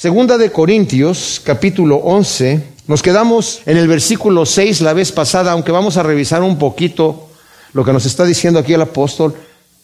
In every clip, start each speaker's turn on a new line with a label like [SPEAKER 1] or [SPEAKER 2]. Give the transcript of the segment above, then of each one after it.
[SPEAKER 1] Segunda de Corintios, capítulo 11. Nos quedamos en el versículo 6 la vez pasada, aunque vamos a revisar un poquito lo que nos está diciendo aquí el apóstol.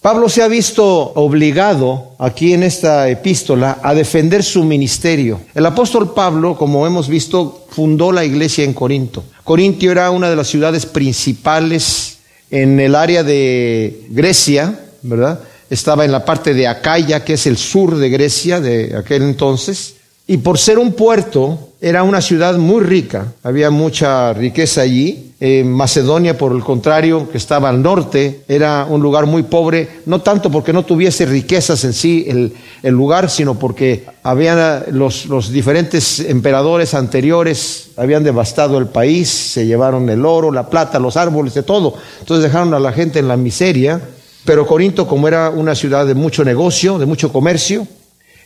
[SPEAKER 1] Pablo se ha visto obligado aquí en esta epístola a defender su ministerio. El apóstol Pablo, como hemos visto, fundó la iglesia en Corinto. Corintio era una de las ciudades principales en el área de Grecia, ¿verdad? Estaba en la parte de Acaya, que es el sur de Grecia de aquel entonces. Y por ser un puerto, era una ciudad muy rica, había mucha riqueza allí. Eh, Macedonia, por el contrario, que estaba al norte, era un lugar muy pobre, no tanto porque no tuviese riquezas en sí el, lugar, sino porque habían los, los diferentes emperadores anteriores, habían devastado el país, se llevaron el oro, la plata, los árboles, de todo. Entonces dejaron a la gente en la miseria. Pero Corinto, como era una ciudad de mucho negocio, de mucho comercio,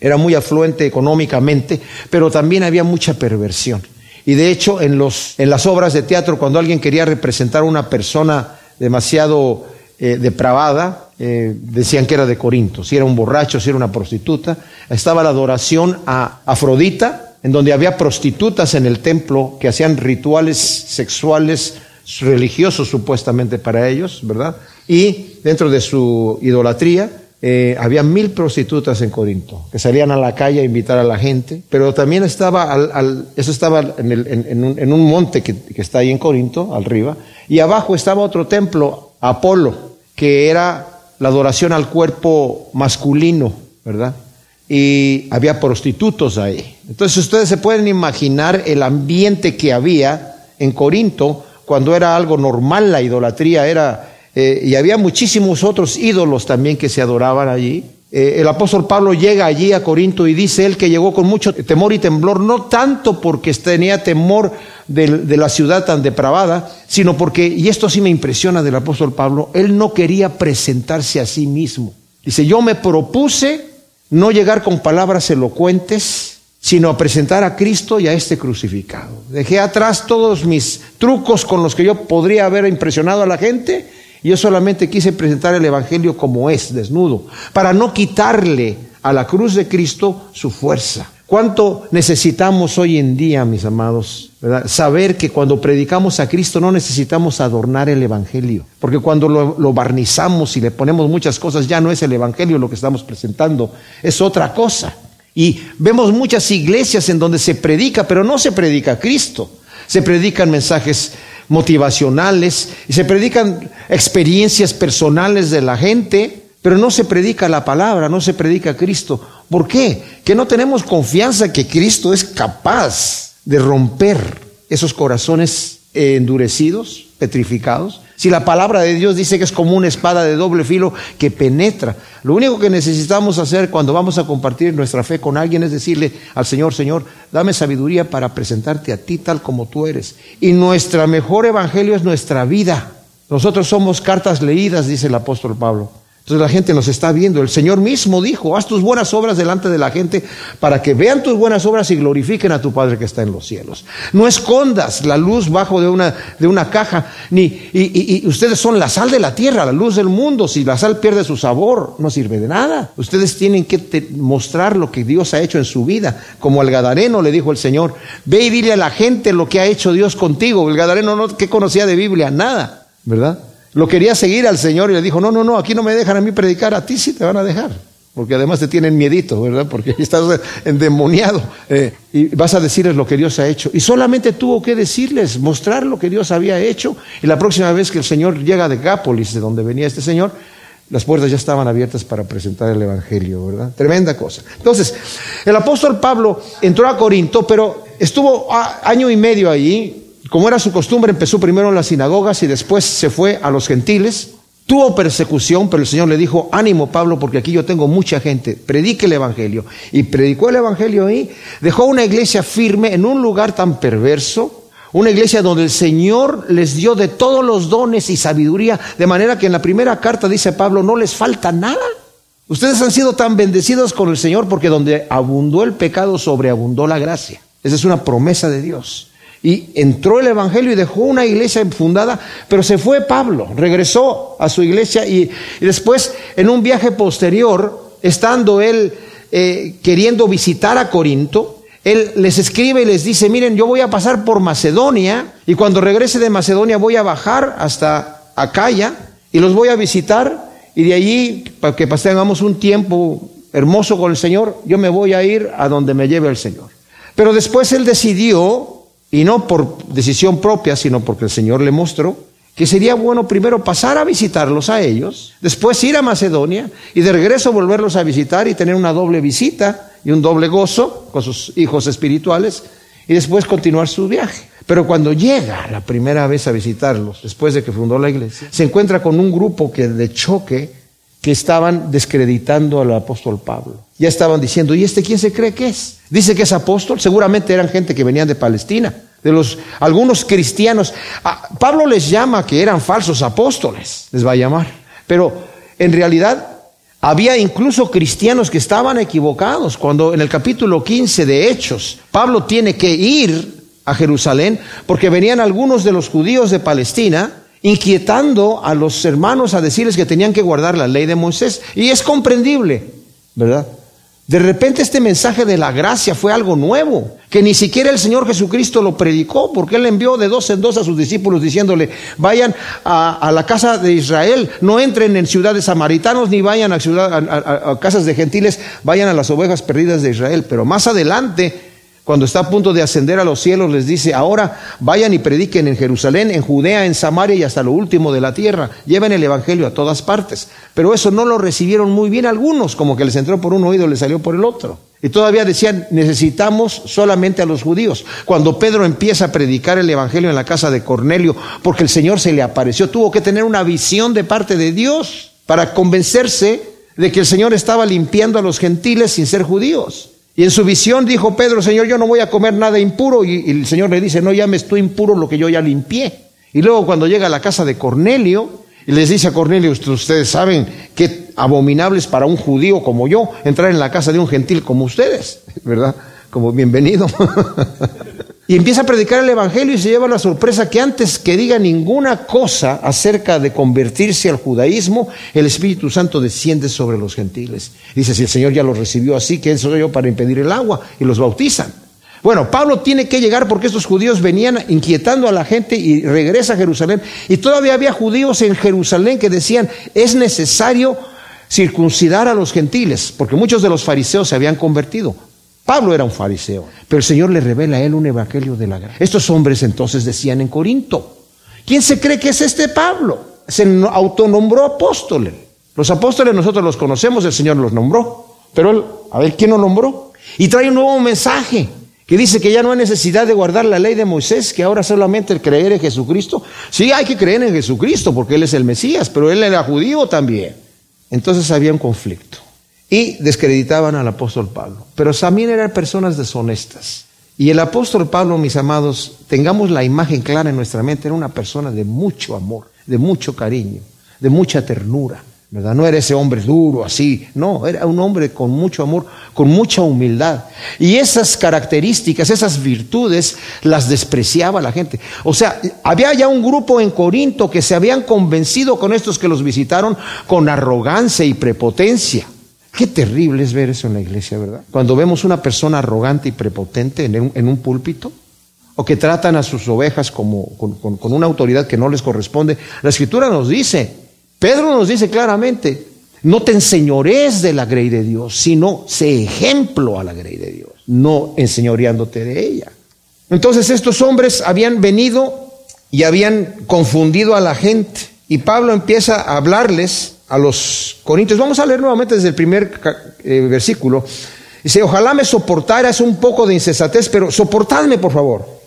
[SPEAKER 1] era muy afluente económicamente, pero también había mucha perversión. Y de hecho, en, los, en las obras de teatro, cuando alguien quería representar a una persona demasiado eh, depravada, eh, decían que era de Corinto, si era un borracho, si era una prostituta. Estaba la adoración a Afrodita, en donde había prostitutas en el templo que hacían rituales sexuales religiosos supuestamente para ellos, ¿verdad? Y dentro de su idolatría eh, había mil prostitutas en Corinto que salían a la calle a invitar a la gente, pero también estaba, al, eso estaba en, un, monte que, que, está ahí en Corinto, arriba, y abajo estaba otro templo, Apolo, que era la adoración al cuerpo masculino, ¿verdad? Y había prostitutos ahí. Entonces ustedes se pueden imaginar el ambiente que había en Corinto cuando era algo normal la idolatría, era eh, y había muchísimos otros ídolos también que se adoraban allí. Eh, el apóstol Pablo llega allí a Corinto y dice él que llegó con mucho temor y temblor, no tanto porque tenía temor de, de la ciudad tan depravada, sino porque, y esto sí me impresiona del apóstol Pablo, él no quería presentarse a sí mismo. Dice, yo me propuse no llegar con palabras elocuentes, sino a presentar a Cristo y a este crucificado. Dejé atrás todos mis trucos con los que yo podría haber impresionado a la gente yo solamente quise presentar el Evangelio como es, desnudo, para no quitarle a la cruz de Cristo su fuerza. ¿Cuánto necesitamos hoy en día, mis amados? Saber que cuando predicamos a Cristo no necesitamos adornar el Evangelio, porque cuando lo, lo, barnizamos y le ponemos muchas cosas, ya no es el Evangelio lo que estamos presentando, es otra cosa. Y vemos muchas iglesias en donde se predica, pero no se predica a Cristo, se predican mensajes motivacionales y se predican experiencias personales de la gente, pero no se predica la palabra, no se predica Cristo. ¿Por qué? Que no tenemos confianza que Cristo es capaz de romper esos corazones endurecidos, petrificados, si la palabra de Dios dice que es como una espada de doble filo que penetra, lo único que necesitamos hacer cuando vamos a compartir nuestra fe con alguien es decirle al Señor, Señor, dame sabiduría para presentarte a ti tal como tú eres. Y nuestra mejor evangelio es nuestra vida. Nosotros somos cartas leídas, dice el apóstol Pablo. Entonces la gente nos está viendo. El Señor mismo dijo, haz tus buenas obras delante de la gente para que vean tus buenas obras y glorifiquen a tu Padre que está en los cielos. No escondas la luz bajo de una, de una caja, ni, y, y, y ustedes son la sal de la tierra, la luz del mundo. Si la sal pierde su sabor, no sirve de nada. Ustedes tienen que te, mostrar lo que Dios ha hecho en su vida. Como al Gadareno le dijo el Señor, ve y dile a la gente lo que ha hecho Dios contigo. El Gadareno no, ¿qué conocía de Biblia? Nada, ¿verdad? Lo quería seguir al Señor y le dijo, no, no, no, aquí no me dejan a mí predicar, a ti sí te van a dejar. Porque además te tienen miedito, ¿verdad? Porque estás endemoniado. Eh, y vas a decirles lo que Dios ha hecho. Y solamente tuvo que decirles, mostrar lo que Dios había hecho. Y la próxima vez que el Señor llega de Gápolis, de donde venía este Señor, las puertas ya estaban abiertas para presentar el Evangelio, ¿verdad? Tremenda cosa. Entonces, el apóstol Pablo entró a Corinto, pero estuvo año y medio allí, como era su costumbre, empezó primero en las sinagogas y después se fue a los gentiles. Tuvo persecución, pero el Señor le dijo, ánimo Pablo, porque aquí yo tengo mucha gente, predique el Evangelio. Y predicó el Evangelio ahí, dejó una iglesia firme en un lugar tan perverso, una iglesia donde el Señor les dio de todos los dones y sabiduría, de manera que en la primera carta dice Pablo, no les falta nada. Ustedes han sido tan bendecidos con el Señor porque donde abundó el pecado, sobreabundó la gracia. Esa es una promesa de Dios. Y entró el Evangelio y dejó una iglesia fundada, pero se fue Pablo, regresó a su iglesia y, después en un viaje posterior, estando él eh, queriendo visitar a Corinto, él les escribe y les dice, miren, yo voy a pasar por Macedonia y cuando regrese de Macedonia voy a bajar hasta Acaya y los voy a visitar y de allí, para que tengamos un tiempo hermoso con el Señor, yo me voy a ir a donde me lleve el Señor. Pero después él decidió, y no por decisión propia, sino porque el Señor le mostró, que sería bueno primero pasar a visitarlos a ellos, después ir a Macedonia y de regreso volverlos a visitar y tener una doble visita y un doble gozo con sus hijos espirituales y después continuar su viaje. Pero cuando llega la primera vez a visitarlos, después de que fundó la iglesia, se encuentra con un grupo que de choque que estaban descreditando al apóstol Pablo. Ya estaban diciendo, ¿y este quién se cree que es? Dice que es apóstol, seguramente eran gente que venían de Palestina, de los algunos cristianos. Ah, Pablo les llama que eran falsos apóstoles, les va a llamar. Pero en realidad había incluso cristianos que estaban equivocados. Cuando en el capítulo 15 de Hechos, Pablo tiene que ir a Jerusalén porque venían algunos de los judíos de Palestina inquietando a los hermanos a decirles que tenían que guardar la ley de Moisés. Y es comprendible, ¿verdad? De repente este mensaje de la gracia fue algo nuevo, que ni siquiera el Señor Jesucristo lo predicó, porque Él envió de dos en dos a sus discípulos diciéndole, vayan a, la casa de Israel, no entren en ciudades samaritanos, ni vayan a, a casas de gentiles, vayan a las ovejas perdidas de Israel. Pero más adelante cuando está a punto de ascender a los cielos, les dice, ahora vayan y prediquen en Jerusalén, en Judea, en Samaria y hasta lo último de la tierra. Lleven el Evangelio a todas partes. Pero eso no lo recibieron muy bien algunos, como que les entró por un oído y les salió por el otro. Y todavía decían, necesitamos solamente a los judíos. Cuando Pedro empieza a predicar el Evangelio en la casa de Cornelio, porque el Señor se le apareció, tuvo que tener una visión de parte de Dios para convencerse de que el Señor estaba limpiando a los gentiles sin ser judíos. Y en su visión dijo Pedro, Señor, yo no voy a comer nada impuro. Y, el Señor le dice, no llames tú impuro lo que yo ya limpié. Y luego cuando llega a la casa de Cornelio, y les dice a Cornelio, ustedes saben qué abominable es para un judío como yo entrar en la casa de un gentil como ustedes, ¿verdad? Como bienvenido. Y empieza a predicar el Evangelio y se lleva la sorpresa que antes que diga ninguna cosa acerca de convertirse al judaísmo, el Espíritu Santo desciende sobre los gentiles. Dice, si el Señor ya los recibió así, ¿quién soy yo para impedir el agua? Y los bautizan. Bueno, Pablo tiene que llegar porque estos judíos venían inquietando a la gente y regresa a Jerusalén. Y todavía había judíos en Jerusalén que decían, es necesario circuncidar a los gentiles, porque muchos de los fariseos se habían convertido. Pablo era un fariseo, pero el Señor le revela a él un evangelio de la gracia. Estos hombres entonces decían en Corinto, ¿quién se cree que es este Pablo? Se autonombró apóstol. Los apóstoles nosotros los conocemos, el Señor los nombró, pero él, a ver, ¿quién lo nombró? Y trae un nuevo mensaje que dice que ya no hay necesidad de guardar la ley de Moisés, que ahora solamente el creer en Jesucristo. Sí, hay que creer en Jesucristo porque Él es el Mesías, pero Él era judío también. Entonces había un conflicto y descreditaban al apóstol Pablo. Pero también eran personas deshonestas. Y el apóstol Pablo, mis amados, tengamos la imagen clara en nuestra mente, era una persona de mucho amor, de mucho cariño, de mucha ternura. ¿verdad? No era ese hombre duro así, no, era un hombre con mucho amor, con mucha humildad. Y esas características, esas virtudes, las despreciaba la gente. O sea, había ya un grupo en Corinto que se habían convencido con estos que los visitaron con arrogancia y prepotencia. Qué terrible es ver eso en la iglesia, ¿verdad? Cuando vemos una persona arrogante y prepotente en un, púlpito, o que tratan a sus ovejas como, con, con una autoridad que no les corresponde. La escritura nos dice, Pedro nos dice claramente, no te enseñores de la grey de Dios, sino sé ejemplo a la grey de Dios, no enseñoreándote de ella. Entonces estos hombres habían venido y habían confundido a la gente. Y Pablo empieza a hablarles a los Corintios. Vamos a leer nuevamente desde el primer eh, versículo. Dice, ojalá me soportaras un poco de insensatez, pero soportadme por favor.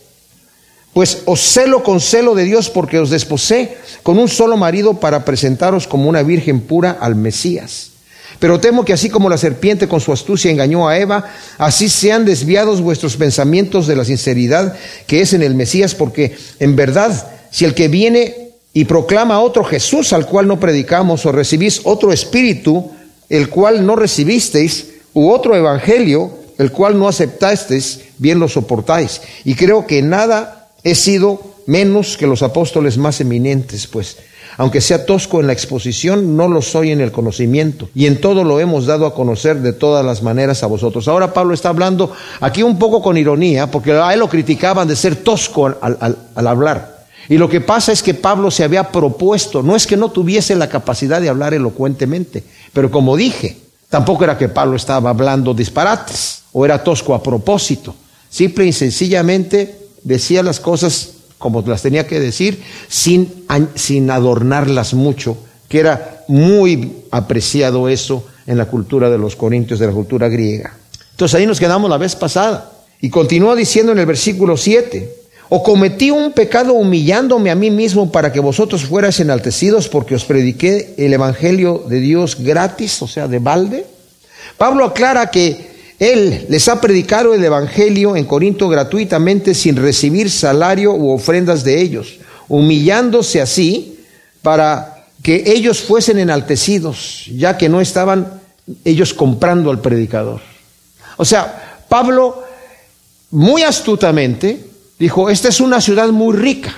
[SPEAKER 1] Pues os celo con celo de Dios porque os desposé con un solo marido para presentaros como una virgen pura al Mesías. Pero temo que así como la serpiente con su astucia engañó a Eva, así sean desviados vuestros pensamientos de la sinceridad que es en el Mesías, porque en verdad, si el que viene y proclama otro Jesús al cual no predicamos, o recibís otro espíritu, el cual no recibisteis, u otro evangelio, el cual no aceptasteis, bien lo soportáis. Y creo que nada he sido menos que los apóstoles más eminentes, pues. Aunque sea tosco en la exposición, no lo soy en el conocimiento. Y en todo lo hemos dado a conocer de todas las maneras a vosotros. Ahora Pablo está hablando aquí un poco con ironía, porque a él lo criticaban de ser tosco al, al hablar. Y lo que pasa es que Pablo se había propuesto, no es que no tuviese la capacidad de hablar elocuentemente, pero como dije, tampoco era que Pablo estaba hablando disparates o era tosco a propósito. Simple y sencillamente decía las cosas como las tenía que decir, sin, adornarlas mucho, que era muy apreciado eso en la cultura de los corintios, de la cultura griega. Entonces ahí nos quedamos la vez pasada. Y continúa diciendo en el versículo 7, o cometí un pecado humillándome a mí mismo para que vosotros fuerais enaltecidos porque os prediqué el Evangelio de Dios gratis, o sea, de balde. Pablo aclara que él les ha predicado el Evangelio en Corinto gratuitamente sin recibir salario u ofrendas de ellos, humillándose así para que ellos fuesen enaltecidos, ya que no estaban ellos comprando al predicador. O sea, Pablo muy astutamente dijo, esta es una ciudad muy rica.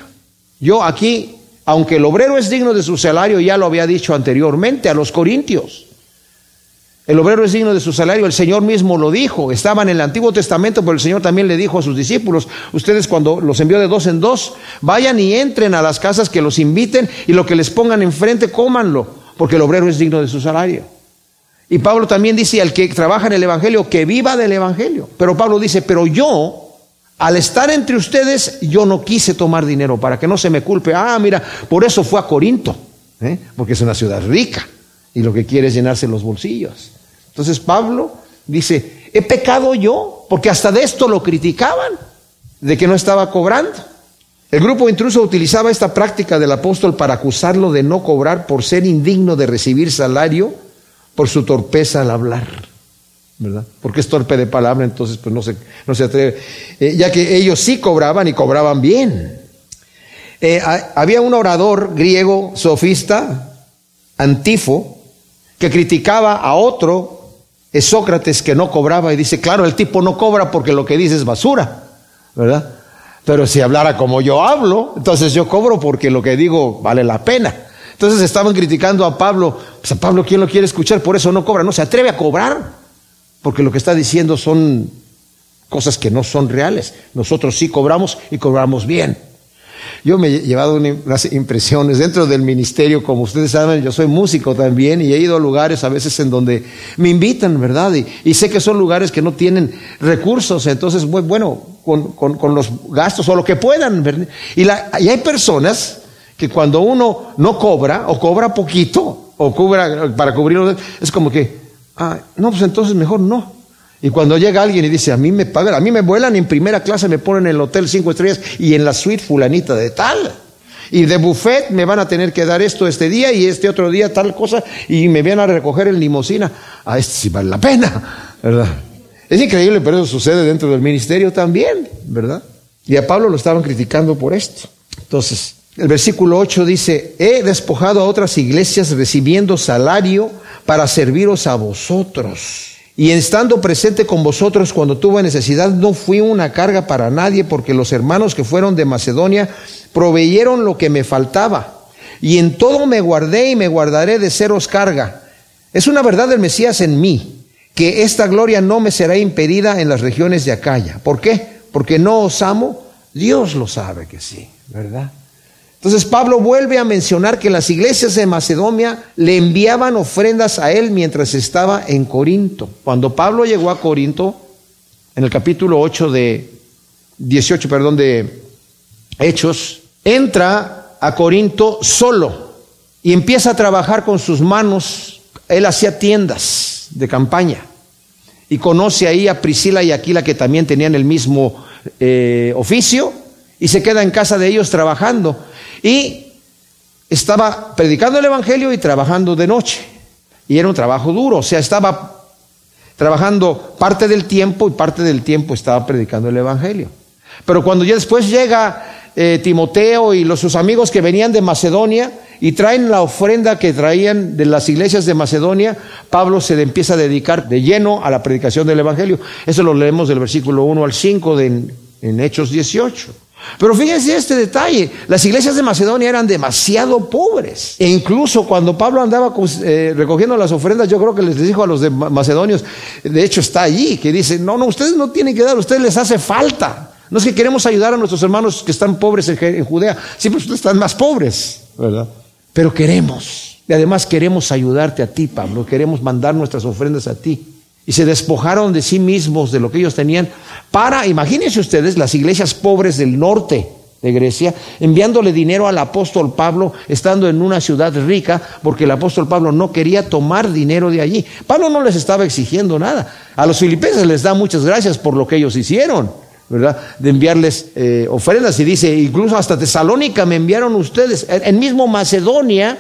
[SPEAKER 1] Yo aquí, aunque el obrero es digno de su salario, ya lo había dicho anteriormente a los corintios. El obrero es digno de su salario, el Señor mismo lo dijo. Estaban en el Antiguo Testamento, pero el Señor también le dijo a sus discípulos, ustedes cuando los envió de dos en dos, vayan y entren a las casas que los inviten y lo que les pongan enfrente, cómanlo, porque el obrero es digno de su salario. Y Pablo también dice, al que trabaja en el Evangelio, que viva del Evangelio. Pero Pablo dice, pero yo, al estar entre ustedes, yo no quise tomar dinero para que no se me culpe. Ah, mira, por eso fue a Corinto, ¿eh? porque es una ciudad rica y lo que quiere es llenarse los bolsillos. Entonces Pablo dice, he pecado yo, porque hasta de esto lo criticaban, de que no estaba cobrando. El grupo intruso utilizaba esta práctica del apóstol para acusarlo de no cobrar por ser indigno de recibir salario por su torpeza al hablar. ¿Verdad? Porque es torpe de palabra, entonces pues no se, no se atreve. Eh, ya que ellos sí cobraban y cobraban bien. Eh, había un orador griego sofista, Antifo, que criticaba a otro es Sócrates que no cobraba y dice, claro, el tipo no cobra porque lo que dice es basura, ¿verdad? Pero si hablara como yo hablo, entonces yo cobro porque lo que digo vale la pena. Entonces estaban criticando a Pablo, pues a Pablo, ¿quién lo quiere escuchar? Por eso no cobra, no se atreve a cobrar, porque lo que está diciendo son cosas que no son reales. Nosotros sí cobramos y cobramos bien. Yo me he llevado unas impresiones dentro del ministerio, como ustedes saben, yo soy músico también y he ido a lugares a veces en donde me invitan, ¿verdad? Y, sé que son lugares que no tienen recursos, entonces, bueno, con, los gastos o lo que puedan. Y, la, y hay personas que cuando uno no cobra o cobra poquito o cobra para cubrirlo, es como que, ah, no, pues entonces mejor no. Y cuando llega alguien y dice, a mí me pagan, a mí me vuelan en primera clase, me ponen en el hotel cinco estrellas y en la suite fulanita de tal. Y de buffet me van a tener que dar esto este día y este otro día tal cosa y me vienen a recoger en limosina. Ah, esto sí vale la pena, ¿verdad? Es increíble, pero eso sucede dentro del ministerio también, ¿verdad? Y a Pablo lo estaban criticando por esto. Entonces, el versículo 8 dice, he despojado a otras iglesias recibiendo salario para serviros a vosotros. Y estando presente con vosotros cuando tuve necesidad, no fui una carga para nadie, porque los hermanos que fueron de Macedonia proveyeron lo que me faltaba. Y en todo me guardé y me guardaré de seros carga. Es una verdad del Mesías en mí, que esta gloria no me será impedida en las regiones de Acaya. ¿Por qué? Porque no os amo. Dios lo sabe que sí, ¿verdad? Entonces Pablo vuelve a mencionar que las iglesias de Macedonia le enviaban ofrendas a él mientras estaba en Corinto. Cuando Pablo llegó a Corinto, en el capítulo 8 de 18, perdón, de Hechos, entra a Corinto solo y empieza a trabajar con sus manos. Él hacía tiendas de campaña y conoce ahí a Priscila y Aquila que también tenían el mismo eh, oficio y se queda en casa de ellos trabajando. Y estaba predicando el Evangelio y trabajando de noche. Y era un trabajo duro, o sea, estaba trabajando parte del tiempo y parte del tiempo estaba predicando el Evangelio. Pero cuando ya después llega eh, Timoteo y los, sus amigos que venían de Macedonia y traen la ofrenda que traían de las iglesias de Macedonia, Pablo se empieza a dedicar de lleno a la predicación del Evangelio. Eso lo leemos del versículo 1 al 5 de, en Hechos 18. Pero fíjense este detalle, las iglesias de Macedonia eran demasiado pobres. E incluso cuando Pablo andaba eh, recogiendo las ofrendas, yo creo que les dijo a los de Macedonios, de hecho está allí, que dice, no, no, ustedes no tienen que dar, ustedes les hace falta. No es que queremos ayudar a nuestros hermanos que están pobres en, Judea, siempre ustedes están más pobres, ¿verdad? Pero queremos, y además queremos ayudarte a ti, Pablo, queremos mandar nuestras ofrendas a ti y se despojaron de sí mismos, de lo que ellos tenían, para, imagínense ustedes, las iglesias pobres del norte de Grecia, enviándole dinero al apóstol Pablo, estando en una ciudad rica, porque el apóstol Pablo no quería tomar dinero de allí. Pablo no les estaba exigiendo nada. A los filipenses les da muchas gracias por lo que ellos hicieron, ¿verdad? De enviarles eh, ofrendas. Y dice, incluso hasta Tesalónica me enviaron ustedes. En mismo Macedonia,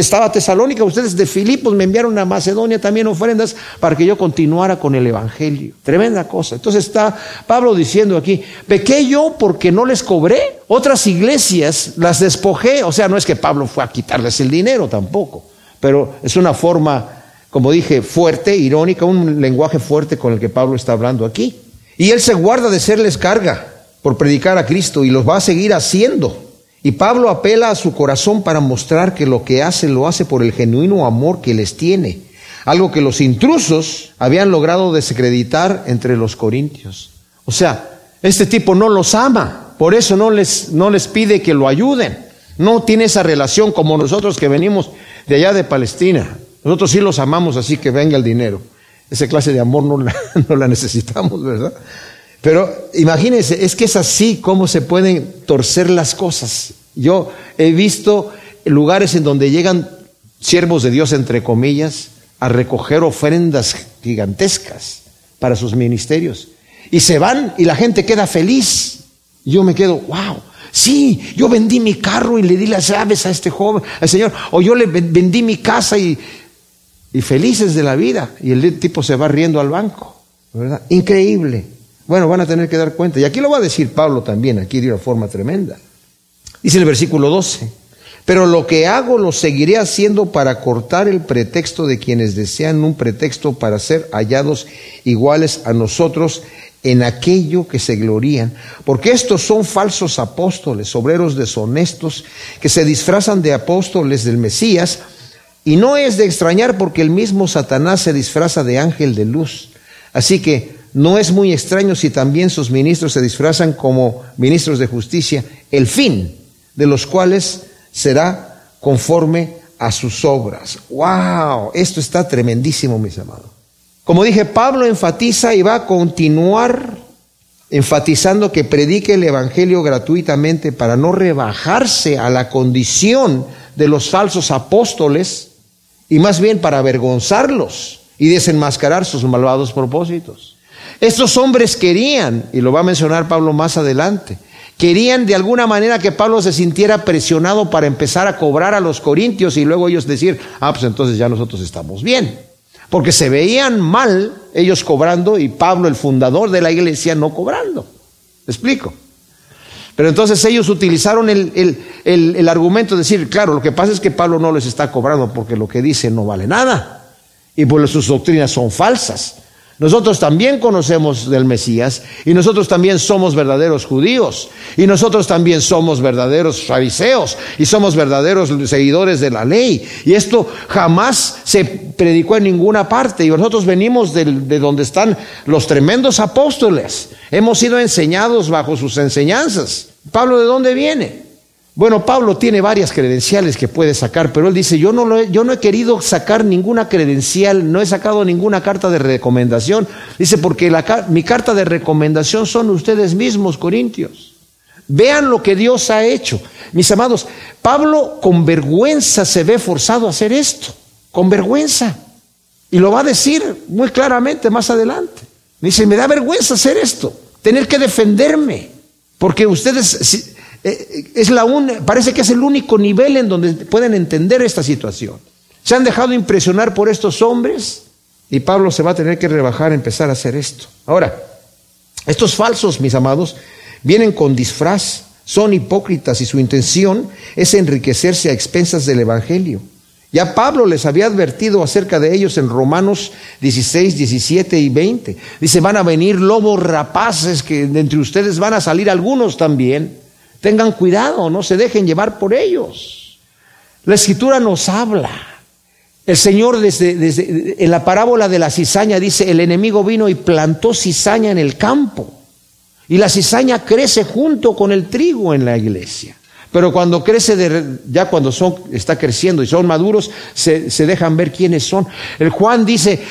[SPEAKER 1] estaba Tesalónica, ustedes de Filipos me enviaron a Macedonia también ofrendas para que yo continuara con el Evangelio. Tremenda cosa. Entonces está Pablo diciendo aquí, pequé yo porque no les cobré. Otras iglesias las despojé. O sea, no es que Pablo fue a quitarles el dinero tampoco, pero es una forma, como dije, fuerte, irónica, un lenguaje fuerte con el que Pablo está hablando aquí. Y él se guarda de serles carga por predicar a Cristo y los va a seguir haciendo. Y Pablo apela a su corazón para mostrar que lo que hace lo hace por el genuino amor que les tiene, algo que los intrusos habían logrado desacreditar entre los corintios. O sea, este tipo no los ama, por eso no les, no les pide que lo ayuden. No tiene esa relación como nosotros que venimos de allá de Palestina. Nosotros sí los amamos, así que venga el dinero. Esa clase de amor no la, no la necesitamos, ¿verdad? Pero imagínense, es que es así como se pueden torcer las cosas. Yo he visto lugares en donde llegan siervos de Dios, entre comillas, a recoger ofrendas gigantescas para sus ministerios. Y se van y la gente queda feliz. Yo me quedo, wow. Sí, yo vendí mi carro y le di las llaves a este joven, al Señor. O yo le vendí mi casa y, felices de la vida. Y el tipo se va riendo al banco. ¿verdad? Increíble. Bueno, van a tener que dar cuenta. Y aquí lo va a decir Pablo también, aquí de una forma tremenda. Dice el versículo 12, pero lo que hago lo seguiré haciendo para cortar el pretexto de quienes desean un pretexto para ser hallados iguales a nosotros en aquello que se glorían, porque estos son falsos apóstoles, obreros deshonestos, que se disfrazan de apóstoles del Mesías, y no es de extrañar porque el mismo Satanás se disfraza de ángel de luz. Así que no es muy extraño si también sus ministros se disfrazan como ministros de justicia, el fin de los cuales será conforme a sus obras. ¡Wow! Esto está tremendísimo, mis amados. Como dije, Pablo enfatiza y va a continuar enfatizando que predique el Evangelio gratuitamente para no rebajarse a la condición de los falsos apóstoles y más bien para avergonzarlos y desenmascarar sus malvados propósitos. Estos hombres querían, y lo va a mencionar Pablo más adelante, querían de alguna manera que Pablo se sintiera presionado para empezar a cobrar a los corintios y luego ellos decir, ah, pues entonces ya nosotros estamos bien. Porque se veían mal ellos cobrando y Pablo, el fundador de la iglesia, no cobrando. ¿Me explico? Pero entonces ellos utilizaron el, el, argumento de decir, claro, lo que pasa es que Pablo no les está cobrando porque lo que dice no vale nada. Y pues sus doctrinas son falsas. Nosotros también conocemos del Mesías y nosotros también somos verdaderos judíos y nosotros también somos verdaderos fariseos y somos verdaderos seguidores de la ley. Y esto jamás se predicó en ninguna parte y nosotros venimos de, de donde están los tremendos apóstoles. Hemos sido enseñados bajo sus enseñanzas. Pablo, ¿de dónde viene? Bueno, Pablo tiene varias credenciales que puede sacar, pero él dice, yo no, yo no he querido sacar ninguna credencial, no he sacado ninguna carta de recomendación. Dice, porque mi carta de recomendación son ustedes mismos, Corintios. Vean lo que Dios ha hecho. Mis amados, Pablo con vergüenza se ve forzado a hacer esto, con vergüenza. Y lo va a decir muy claramente más adelante. Dice, me da vergüenza hacer esto, tener que defenderme, porque ustedes es la parece que es el único nivel en donde pueden entender esta situación. Se han dejado impresionar por estos hombres y Pablo se va a tener que rebajar a empezar a hacer esto. Ahora, estos falsos, mis amados, vienen con disfraz, son hipócritas y su intención es enriquecerse a expensas del Evangelio. Ya Pablo les había advertido acerca de ellos en Romanos 16, 17 y 20. Dice, van a venir lobos rapaces que entre ustedes van a salir algunos también Tengan cuidado, no se dejen llevar por ellos. La escritura nos habla. El Señor desde, en la parábola de la cizaña dice, el enemigo vino y plantó cizaña en el campo. Y la cizaña crece junto con el trigo en la iglesia. Pero cuando crece, ya cuando son, está creciendo y son maduros, se, se, dejan ver quiénes son. El Juan dice,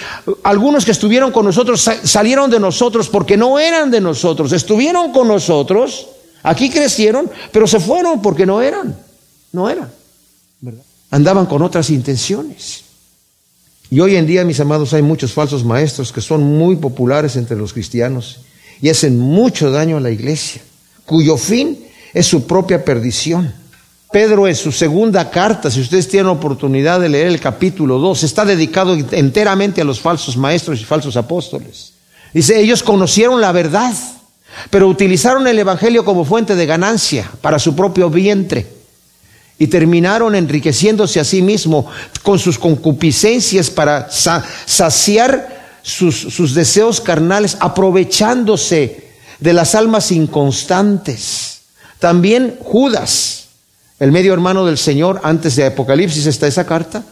[SPEAKER 1] algunos que estuvieron con nosotros salieron de nosotros porque no eran de nosotros, estuvieron con nosotros, aquí crecieron, pero se fueron porque no eran, no eran. Andaban con otras intenciones. Y hoy en día, mis amados, hay muchos falsos maestros que son muy populares entre los cristianos y hacen mucho daño a la iglesia, cuyo fin es su propia perdición. Pedro en su segunda carta, si ustedes tienen oportunidad de leer el capítulo 2, está dedicado enteramente a los falsos maestros y falsos apóstoles. Dice, ellos conocieron la verdad, pero utilizaron el Evangelio como fuente de ganancia para su propio vientre y terminaron enriqueciéndose a sí mismos con sus concupiscencias para saciar sus, deseos carnales, aprovechándose de las almas inconstantes. También Judas, el medio hermano del Señor, antes de Apocalipsis está esa carta,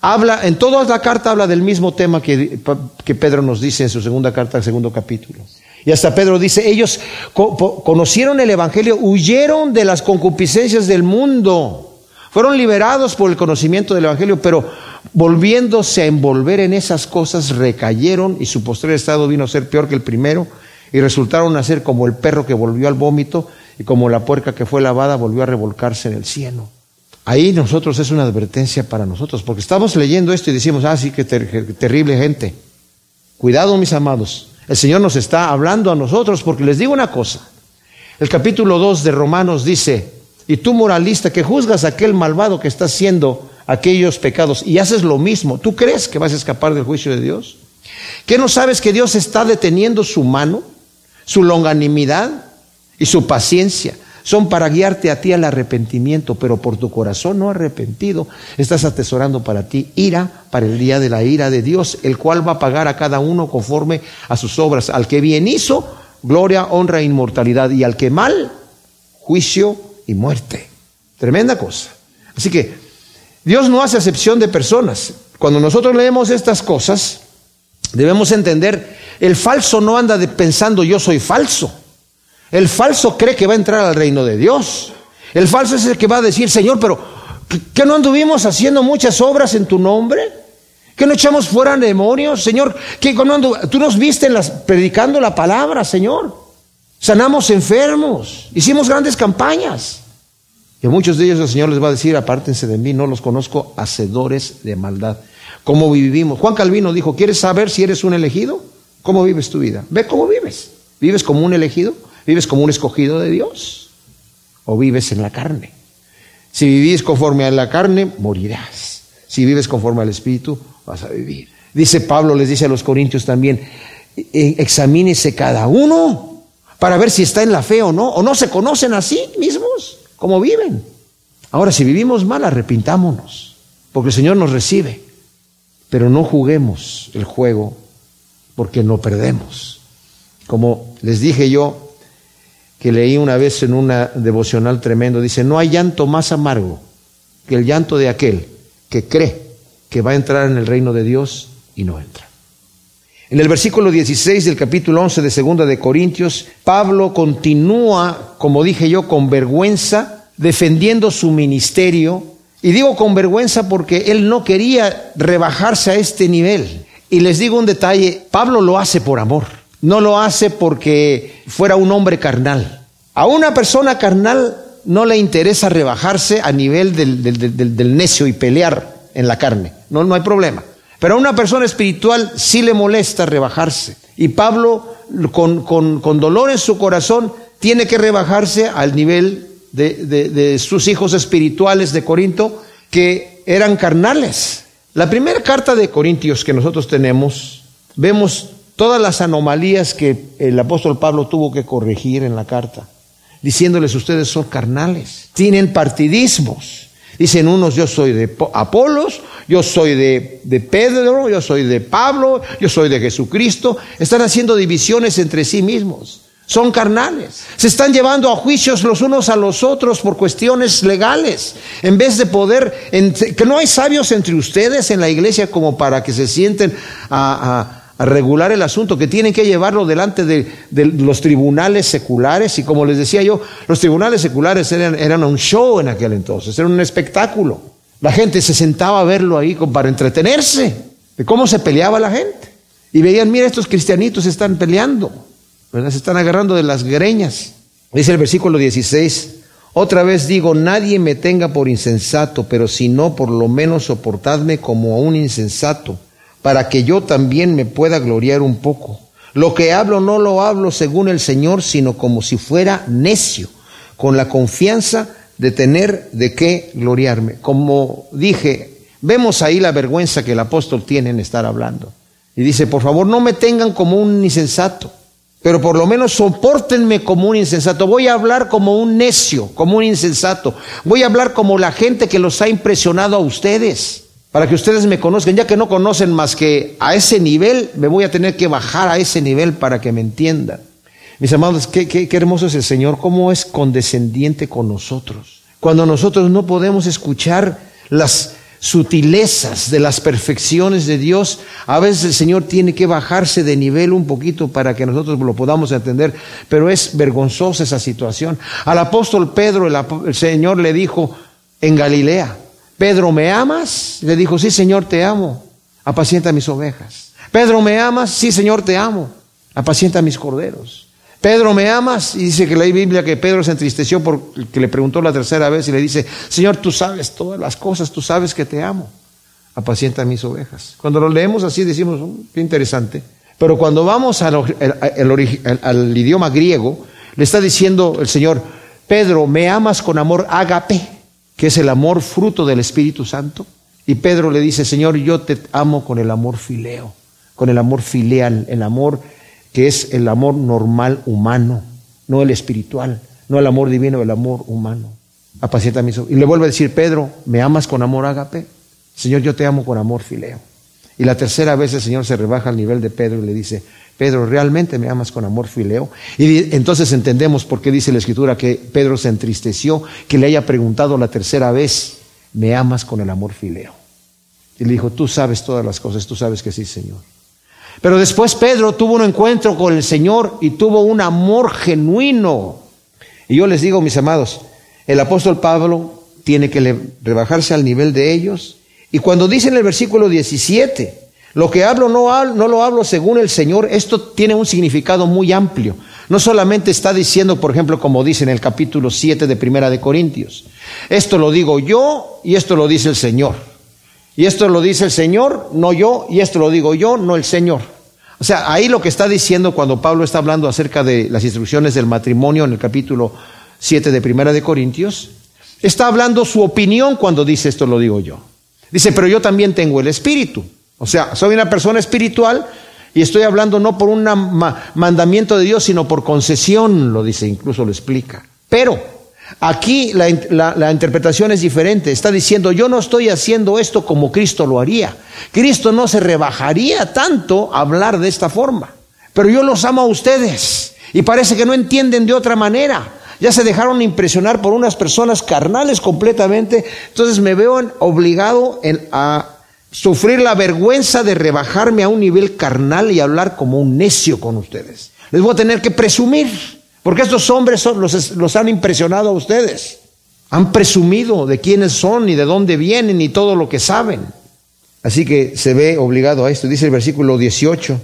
[SPEAKER 1] habla, en toda la carta habla del mismo tema que, que Pedro nos dice en su segunda carta, segundo capítulo. Y hasta Pedro dice, ellos conocieron el Evangelio, huyeron de las concupiscencias del mundo, fueron liberados por el conocimiento del Evangelio, pero volviéndose a envolver en esas cosas, recayeron y su posterior estado vino a ser peor que el primero y resultaron a ser como el perro que volvió al vómito y como la puerca que fue lavada volvió a revolcarse en el cielo. Ahí nosotros es una advertencia para nosotros, porque estamos leyendo esto y decimos, ah, sí, qué ter terrible gente. Cuidado, mis amados. El Señor nos está hablando a nosotros porque les digo una cosa. El capítulo 2 de Romanos dice, y tú moralista que juzgas a aquel malvado que está haciendo aquellos pecados y haces lo mismo, ¿tú crees que vas a escapar del juicio de Dios? ¿Qué no sabes que Dios está deteniendo su mano, su longanimidad? y su paciencia son para guiarte a ti al arrepentimiento, pero por tu corazón no arrepentido estás atesorando para ti ira para el día de la ira de Dios, el cual va a pagar a cada uno conforme a sus obras. Al que bien hizo, gloria, honra e inmortalidad, y al que mal, juicio y muerte. Tremenda cosa. Así que Dios no hace acepción de personas. Cuando nosotros leemos estas cosas, debemos entender, el falso no anda pensando yo soy falso. El falso cree que va a entrar al reino de Dios. El falso es el que va a decir, Señor, pero ¿qué no anduvimos haciendo muchas obras en tu nombre? ¿Que no echamos fuera demonios, Señor? ¿Que no tú nos viste las, predicando la palabra, Señor? Sanamos enfermos, hicimos grandes campañas. Y muchos de ellos el Señor les va a decir, apártense de mí, no los conozco, hacedores de maldad. ¿Cómo vivimos? Juan Calvino dijo, ¿quieres saber si eres un elegido? ¿Cómo vives tu vida? Ve cómo vives. ¿Vives como un elegido? ¿Vives como un escogido de Dios? ¿O vives en la carne? Si vivís conforme a la carne, morirás. Si vives conforme al Espíritu, vas a vivir. Dice Pablo, les dice a los corintios también, e, examínese cada uno para ver si está en la fe o no, o no se conocen a sí mismos, como viven. Ahora, si vivimos mal, arrepintámonos, porque el Señor nos recibe, pero no juguemos el juego, porque no perdemos. Como les dije yo, que leí una vez en una devocional tremendo, dice, no hay llanto más amargo que el llanto de aquel que cree que va a entrar en el reino de Dios y no entra. En el versículo 16 del capítulo 11 de Segunda de Corintios, Pablo continúa, como dije yo, con vergüenza, defendiendo su ministerio. Y digo con vergüenza porque él no quería rebajarse a este nivel. Y les digo un detalle, Pablo lo hace por amor no lo hace porque fuera un hombre carnal. A una persona carnal no le interesa rebajarse a nivel del, necio y pelear en la carne. No, no hay problema. Pero a una persona espiritual sí le molesta rebajarse. Y Pablo, con, con dolor en su corazón, tiene que rebajarse al nivel de, sus hijos espirituales de Corinto, que eran carnales. La primera carta de Corintios que nosotros tenemos, vemos todas las anomalías que el apóstol Pablo tuvo que corregir en la carta, diciéndoles ustedes son carnales, tienen partidismos. Dicen unos, yo soy de Apolos, yo soy de, Pedro, yo soy de Pablo, yo soy de Jesucristo. Están haciendo divisiones entre sí mismos. son carnales. Se están llevando a juicios los unos a los otros por cuestiones legales. En vez de poder, que no hay sabios entre ustedes en la iglesia como para que se sienten a, regular el asunto, que tienen que llevarlo delante de, los tribunales seculares. Y como les decía yo, los tribunales seculares eran, un show en aquel entonces, eran un espectáculo. La gente se sentaba a verlo ahí para entretenerse de cómo se peleaba la gente. Y veían, mira, estos cristianitos están peleando. Se están agarrando de las greñas. Dice el versículo 16, otra vez digo, nadie me tenga por insensato, pero si no, por lo menos soportadme como a un insensato, para que yo también me pueda gloriar un poco. Lo que hablo no lo hablo según el Señor, sino como si fuera necio, con la confianza de tener de qué gloriarme. Como dije, vemos ahí la vergüenza que el apóstol tiene en estar hablando. Y dice, por favor, no me tengan como un insensato pero por lo menos soportenme como un insensato. Voy a hablar como un necio, como un insensato. Voy a hablar como la gente que los ha impresionado a ustedes, para que ustedes me conozcan. Ya que no conocen más que a ese nivel, me voy a tener que bajar a ese nivel para que me entiendan. Mis amados, qué, qué hermoso es el Señor, cómo es condescendiente con nosotros. Cuando nosotros no podemos escuchar las sutilezas de las perfecciones de Dios, a veces el Señor tiene que bajarse de nivel un poquito para que nosotros lo podamos entender, pero es vergonzosa esa situación. Al apóstol Pedro el, Señor le dijo en Galilea, Pedro, ¿me amas? Le dijo, sí, Señor, te amo, apacienta mis ovejas. Pedro, ¿me amas? Sí, Señor, te amo, apacienta mis corderos. Pedro, ¿me amas? Y dice que la Biblia que Pedro se entristeció porque le preguntó la tercera vez y le dice, Señor, tú sabes todas las cosas, tú sabes que te amo. Apacienta mis ovejas. Cuando lo leemos así decimos, oh, qué interesante. Pero cuando vamos al, al, idioma griego, le está diciendo el Señor, Pedro, ¿me amas con amor ágape, que es el amor fruto del Espíritu Santo? Y Pedro le dice, Señor, yo te amo con el amor fileo, con el amor filial, el amor que es el amor normal humano, no el espiritual, no el amor divino, el amor humano. Apacienta mis Y le vuelve a decir, Pedro, ¿me amas con amor ágape? Señor, yo te amo con amor fileo. Y la tercera vez el Señor se rebaja al nivel de Pedro y le dice, Pedro, ¿realmente me amas con amor fileo? Y entonces entendemos por qué dice la Escritura que Pedro se entristeció, que le haya preguntado la tercera vez, ¿me amas con el amor fileo? Y le dijo, tú sabes todas las cosas, tú sabes que sí, Señor. Pero después Pedro tuvo un encuentro con el Señor y tuvo un amor genuino. Y yo les digo, mis amados, el apóstol Pablo tiene que rebajarse al nivel de ellos. Y cuando dice en el versículo 17, lo que hablo no, no lo hablo según el Señor, esto tiene un significado muy amplio. No solamente está diciendo, por ejemplo, como dice en el capítulo 7 de Primera de Corintios, esto lo digo yo y esto lo dice el Señor. Y esto lo dice el Señor, no yo, y esto lo digo yo, no el Señor. O sea, ahí lo que está diciendo cuando Pablo está hablando acerca de las instrucciones del matrimonio en el capítulo 7 de Primera de Corintios, está hablando su opinión cuando dice esto lo digo yo. Dice, pero yo también tengo el espíritu. O sea, soy una persona espiritual y estoy hablando no por un mandamiento de Dios, sino por concesión, lo dice, incluso lo explica. Pero Aquí la, interpretación es diferente. Está diciendo, yo no estoy haciendo esto como Cristo lo haría. Cristo no se rebajaría tanto a hablar de esta forma. Pero yo los amo a ustedes. Y parece que no entienden de otra manera. Ya se dejaron impresionar por unas personas carnales completamente. Entonces me veo obligado a sufrir la vergüenza de rebajarme a un nivel carnal y hablar como un necio con ustedes. Les voy a tener que presumir. Porque estos hombres los, han impresionado a ustedes. Han presumido de quiénes son y de dónde vienen y todo lo que saben. Así que se ve obligado a esto. Dice el versículo 18.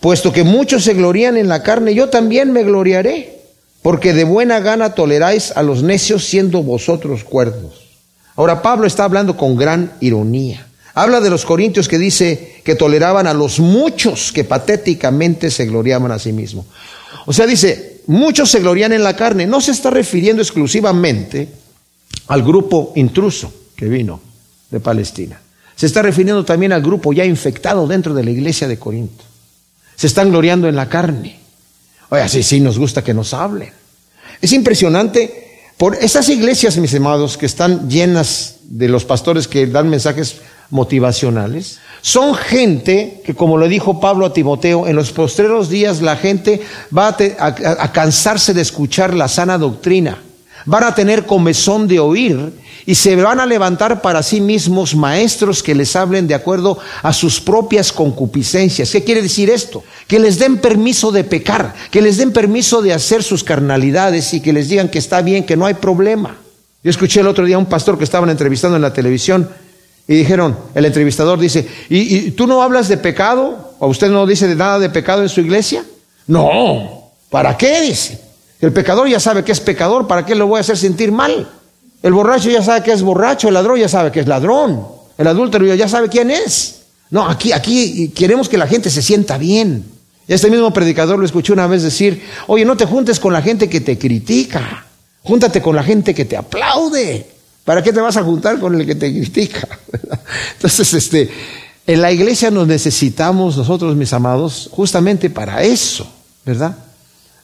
[SPEAKER 1] Puesto que muchos se glorían en la carne, yo también me gloriaré. Porque de buena gana toleráis a los necios siendo vosotros cuerdos. Ahora Pablo está hablando con gran ironía. Habla de los corintios que dice que toleraban a los muchos que patéticamente se gloriaban a sí mismos. O sea, dice, muchos se glorían en la carne. No se está refiriendo exclusivamente al grupo intruso que vino de Palestina. Se está refiriendo también al grupo ya infectado dentro de la iglesia de Corinto. Se están gloriando en la carne. Oye, sí, sí, nos gusta que nos hablen. Es impresionante por esas iglesias, mis amados, que están llenas de los pastores que dan mensajes motivacionales, son gente que, como le dijo Pablo a Timoteo, en los postreros días la gente va a, cansarse de escuchar la sana doctrina, van a tener comezón de oír y se van a levantar para sí mismos maestros que les hablen de acuerdo a sus propias concupiscencias. ¿Qué quiere decir esto? Que les den permiso de pecar, que les den permiso de hacer sus carnalidades y que les digan que está bien, que no hay problema. Yo escuché el otro día a un pastor que estaban entrevistando en la televisión y dijeron, el entrevistador dice, ¿y, tú no hablas de pecado? ¿O usted no dice de nada de pecado en su iglesia? No, ¿para qué dice? El pecador ya sabe que es pecador, ¿para qué lo voy a hacer sentir mal? El borracho ya sabe que es borracho, el ladrón ya sabe que es ladrón, el adúltero ya sabe quién es. No, aquí, aquí queremos que la gente se sienta bien. Este mismo predicador lo escuché una vez decir, oye, no te juntes con la gente que te critica, júntate con la gente que te aplaude. ¿Para qué te vas a juntar con el que te critica? Entonces, este, en la iglesia nos necesitamos nosotros, mis amados, justamente para eso, ¿verdad?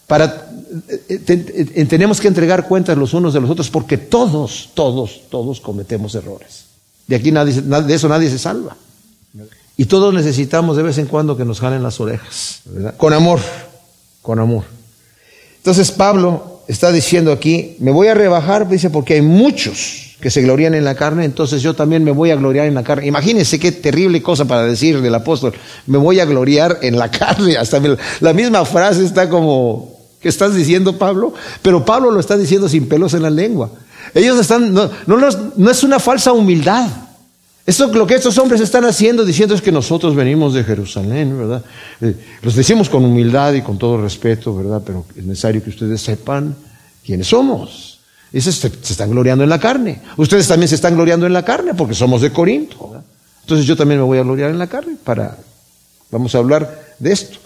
[SPEAKER 1] Para eh, eh, tenemos que entregar cuentas los unos de los otros porque todos, todos, todos cometemos errores. De aquí de eso nadie se salva. Y todos necesitamos de vez en cuando que nos jalen las orejas, ¿verdad? Con amor, con amor. Entonces Pablo está diciendo aquí, me voy a rebajar, dice, porque hay muchos que se glorían en la carne, entonces yo también me voy a gloriar en la carne. Imagínense qué terrible cosa para decir del apóstol, me voy a gloriar en la carne. Hasta la misma frase está como, ¿qué estás diciendo Pablo? Pero Pablo lo está diciendo sin pelos en la lengua. Ellos están, no, no, es una falsa humildad. Esto lo que estos hombres están haciendo, diciendo es que nosotros venimos de Jerusalén, ¿verdad? Eh, los decimos con humildad y con todo respeto, ¿verdad? Pero es necesario que ustedes sepan quiénes somos. Y se, están gloriando en la carne. Ustedes también se están gloriando en la carne porque somos de Corinto. Entonces yo también me voy a gloriar en la carne para... Vamos a hablar de esto.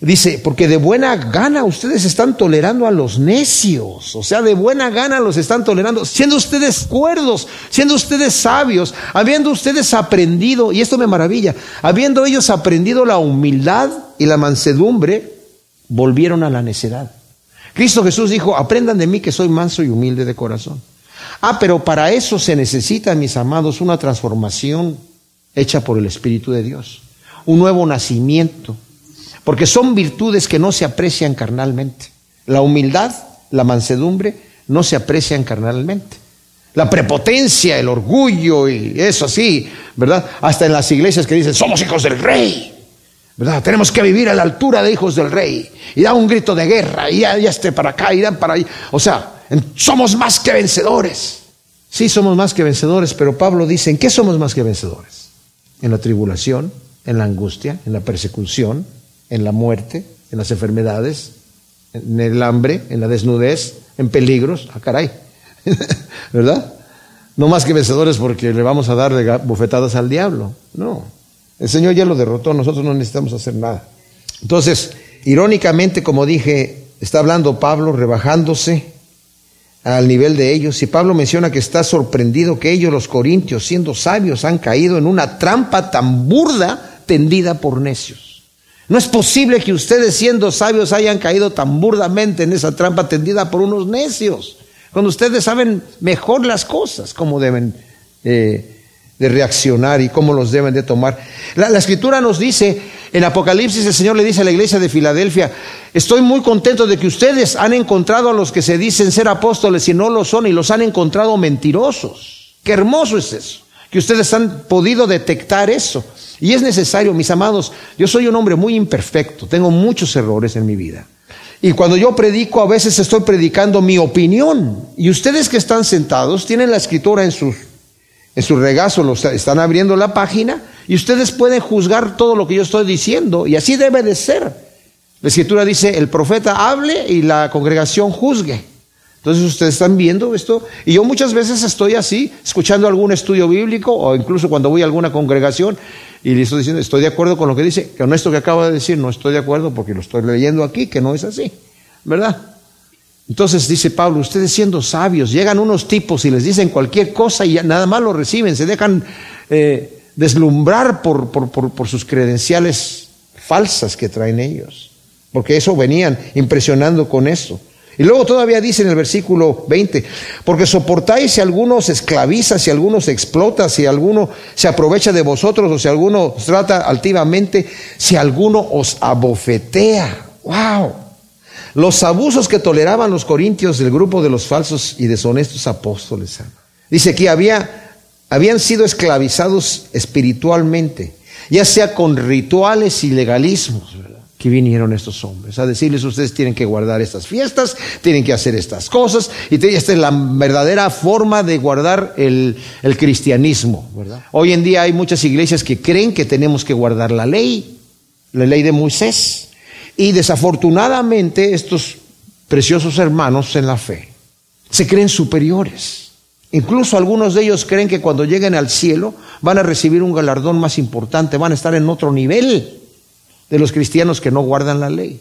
[SPEAKER 1] Dice, porque de buena gana ustedes están tolerando a los necios, o sea, de buena gana los están tolerando, siendo ustedes cuerdos, siendo ustedes sabios, habiendo ustedes aprendido, y esto me maravilla, habiendo ellos aprendido la humildad y la mansedumbre, volvieron a la necedad. Cristo Jesús dijo, aprendan de mí que soy manso y humilde de corazón. Ah, pero para eso se necesita, mis amados, una transformación hecha por el Espíritu de Dios, un nuevo nacimiento, porque son virtudes que no se aprecian carnalmente. La humildad, la mansedumbre, no se aprecian carnalmente. La prepotencia, el orgullo y eso así, ¿verdad? Hasta en las iglesias que dicen, somos hijos del rey. ¿verdad? Tenemos que vivir a la altura de hijos del rey. Y da un grito de guerra, y ya, esté para acá, y dan para ahí. O sea, somos más que vencedores. Sí, somos más que vencedores, pero Pablo dice, ¿en qué somos más que vencedores? En la tribulación, en la angustia, en la persecución, en la muerte, en las enfermedades, en el hambre, en la desnudez, en peligros. Ah, caray. ¿Verdad? No más que vencedores porque le vamos a dar bufetadas al diablo. No. El Señor ya lo derrotó, nosotros no necesitamos hacer nada. Entonces, irónicamente, como dije, está hablando Pablo rebajándose al nivel de ellos. Y Pablo menciona que está sorprendido que ellos, los corintios, siendo sabios, han caído en una trampa tan burda tendida por necios. No es posible que ustedes, siendo sabios, hayan caído tan burdamente en esa trampa tendida por unos necios, cuando ustedes saben mejor las cosas, como deben eh, de reaccionar y cómo los deben de tomar. La, escritura nos dice, en Apocalipsis el Señor le dice a la iglesia de Filadelfia, estoy muy contento de que ustedes han encontrado a los que se dicen ser apóstoles y no lo son y los han encontrado mentirosos. Qué hermoso es eso, que ustedes han podido detectar eso. Y es necesario, mis amados, yo soy un hombre muy imperfecto, tengo muchos errores en mi vida. Y cuando yo predico, a veces estoy predicando mi opinión. Y ustedes que están sentados tienen la escritura en sus en su regazo los están abriendo la página y ustedes pueden juzgar todo lo que yo estoy diciendo y así debe de ser. La escritura dice, el profeta hable y la congregación juzgue. Entonces ustedes están viendo esto y yo muchas veces estoy así, escuchando algún estudio bíblico o incluso cuando voy a alguna congregación y le estoy diciendo, estoy de acuerdo con lo que dice, con esto que acaba de decir no estoy de acuerdo porque lo estoy leyendo aquí, que no es así, ¿verdad? Entonces dice Pablo, ustedes siendo sabios, llegan unos tipos y les dicen cualquier cosa y nada más lo reciben, se dejan eh, deslumbrar por, por, sus credenciales falsas que traen ellos, porque eso venían impresionando con eso. Y luego todavía dice en el versículo 20, porque soportáis si alguno se esclaviza, si alguno se explota, si alguno se aprovecha de vosotros o si alguno os trata altivamente, si alguno os abofetea. ¡Wow! Los abusos que toleraban los corintios del grupo de los falsos y deshonestos apóstoles. Dice que había, habían sido esclavizados espiritualmente, ya sea con rituales y legalismos que vinieron estos hombres a decirles ustedes tienen que guardar estas fiestas, tienen que hacer estas cosas, y esta es la verdadera forma de guardar el, el cristianismo. Hoy en día hay muchas iglesias que creen que tenemos que guardar la ley, la ley de Moisés, y desafortunadamente estos preciosos hermanos en la fe se creen superiores. Incluso algunos de ellos creen que cuando lleguen al cielo van a recibir un galardón más importante, van a estar en otro nivel de los cristianos que no guardan la ley.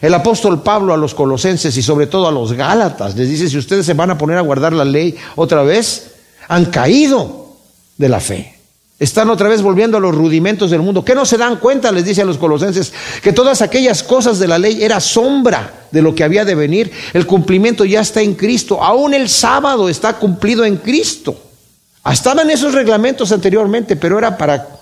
[SPEAKER 1] El apóstol Pablo a los colosenses y sobre todo a los gálatas les dice, si ustedes se van a poner a guardar la ley otra vez, han caído de la fe. Están otra vez volviendo a los rudimentos del mundo. ¿Qué no se dan cuenta? Les dice a los colosenses que todas aquellas cosas de la ley era sombra de lo que había de venir. El cumplimiento ya está en Cristo. Aún el sábado está cumplido en Cristo. Estaban esos reglamentos anteriormente, pero era para